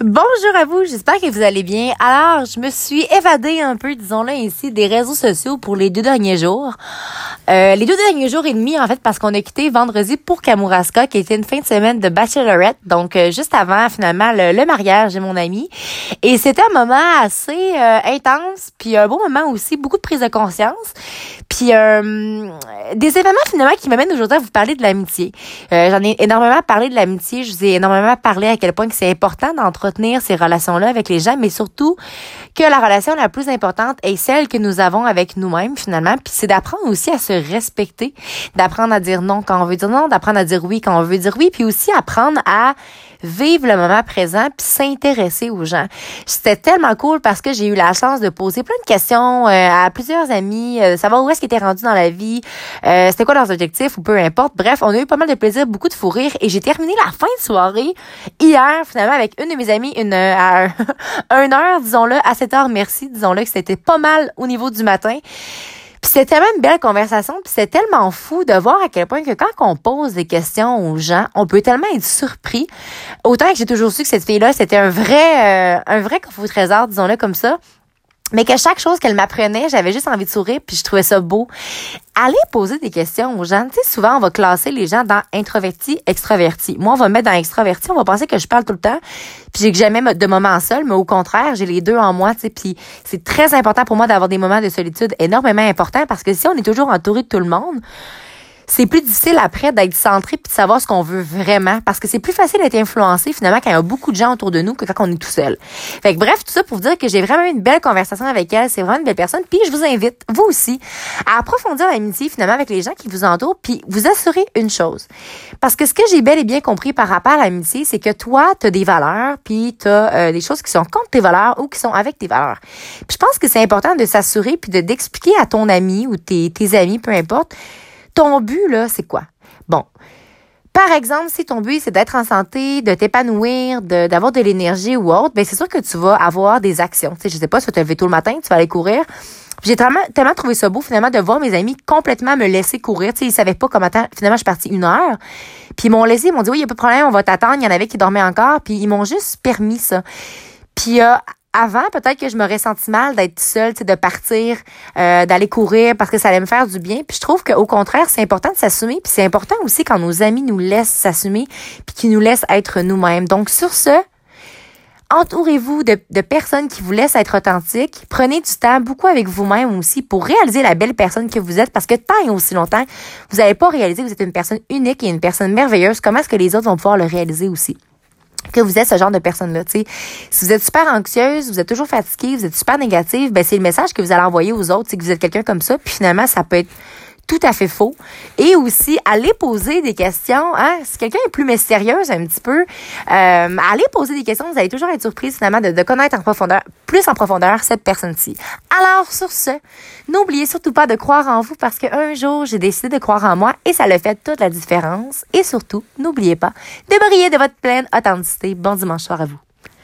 Bonjour à vous, j'espère que vous allez bien. Alors, je me suis évadée un peu, disons-le ainsi, des réseaux sociaux pour les deux derniers jours. Euh, les deux derniers jours et demi, en fait, parce qu'on a quitté vendredi pour Kamouraska, qui était une fin de semaine de bachelorette, donc euh, juste avant, finalement, le, mariage de mon ami. Et c'était un moment assez euh, intense, puis un beau moment aussi, beaucoup de prise de conscience. Puis euh, des événements finalement qui m'amènent aujourd'hui à vous parler de l'amitié. Euh, J'en ai énormément parlé de l'amitié. Je vous ai énormément parlé à quel point que c'est important d'entretenir ces relations-là avec les gens, mais surtout que la relation la plus importante est celle que nous avons avec nous-mêmes finalement. Puis c'est d'apprendre aussi à se respecter, d'apprendre à dire non quand on veut dire non, d'apprendre à dire oui quand on veut dire oui, puis aussi apprendre à vivre le moment présent puis s'intéresser aux gens. C'était tellement cool parce que j'ai eu la chance de poser plein de questions euh, à plusieurs amis, euh, savoir où est-ce qu'ils étaient rendus dans la vie, euh, c'était quoi leurs objectifs ou peu importe. Bref, on a eu pas mal de plaisir, beaucoup de fou rire et j'ai terminé la fin de soirée hier finalement avec une de mes amies une à un heure disons-le à 7 heures merci disons-le que c'était pas mal au niveau du matin. C'était tellement une belle conversation, puis c'est tellement fou de voir à quel point que quand on pose des questions aux gens, on peut tellement être surpris. Autant que j'ai toujours su que cette fille-là, c'était un vrai, euh, un vrai coffre trésor, disons-le comme ça mais que chaque chose qu'elle m'apprenait, j'avais juste envie de sourire, puis je trouvais ça beau. Allez poser des questions aux gens. Tu sais, souvent, on va classer les gens dans introverti, extraverti. Moi, on va me mettre dans extraverti, on va penser que je parle tout le temps, puis j'ai que jamais de moments seuls, mais au contraire, j'ai les deux en moi, tu sais, puis c'est très important pour moi d'avoir des moments de solitude énormément importants, parce que si on est toujours entouré de tout le monde, c'est plus difficile après d'être centré puis de savoir ce qu'on veut vraiment parce que c'est plus facile d'être influencé finalement quand il y a beaucoup de gens autour de nous que quand on est tout seul. Fait que bref, tout ça pour vous dire que j'ai vraiment eu une belle conversation avec elle, c'est vraiment une belle personne puis je vous invite vous aussi à approfondir l'amitié finalement avec les gens qui vous entourent puis vous assurer une chose. Parce que ce que j'ai bel et bien compris par rapport à l'amitié, c'est que toi tu as des valeurs puis tu as euh, des choses qui sont contre tes valeurs ou qui sont avec tes valeurs. Puis je pense que c'est important de s'assurer puis de d'expliquer à ton ami ou tes, tes amis peu importe ton but, là, c'est quoi? Bon. Par exemple, si ton but, c'est d'être en santé, de t'épanouir, d'avoir de, l'énergie ou autre, ben c'est sûr que tu vas avoir des actions. Tu sais, je sais pas, si tu te lever tôt le matin, tu vas aller courir. J'ai tellement, tellement trouvé ça beau, finalement, de voir mes amis complètement me laisser courir. Tu sais, ils savaient pas comment Finalement, je suis partie une heure. Puis ils m'ont laissé, ils m'ont dit, oui, il y a pas de problème, on va t'attendre. Il y en avait qui dormaient encore. Puis ils m'ont juste permis ça. Puis euh, avant, peut-être que je m'aurais senti mal d'être seule, de partir, euh, d'aller courir parce que ça allait me faire du bien. Puis je trouve qu'au contraire, c'est important de s'assumer. Puis c'est important aussi quand nos amis nous laissent s'assumer, puis qu'ils nous laissent être nous-mêmes. Donc sur ce, entourez-vous de, de, personnes qui vous laissent être authentiques. Prenez du temps, beaucoup avec vous-même aussi, pour réaliser la belle personne que vous êtes. Parce que tant et aussi longtemps, vous n'allez pas réaliser que vous êtes une personne unique et une personne merveilleuse. Comment est-ce que les autres vont pouvoir le réaliser aussi? Que vous êtes ce genre de personne-là. Si vous êtes super anxieuse, vous êtes toujours fatiguée, vous êtes super négative, ben c'est le message que vous allez envoyer aux autres, c'est que vous êtes quelqu'un comme ça. Puis finalement, ça peut être tout à fait faux. Et aussi, aller poser des questions. Hein? Si quelqu'un est plus mystérieuse un petit peu, euh, allez poser des questions. Vous allez toujours être surprise finalement de, de connaître en profondeur, plus en profondeur cette personne-ci. Alors, sur ce, n'oubliez surtout pas de croire en vous parce qu'un jour, j'ai décidé de croire en moi et ça le fait toute la différence. Et surtout, n'oubliez pas de briller de votre pleine authenticité. Bon dimanche soir à vous.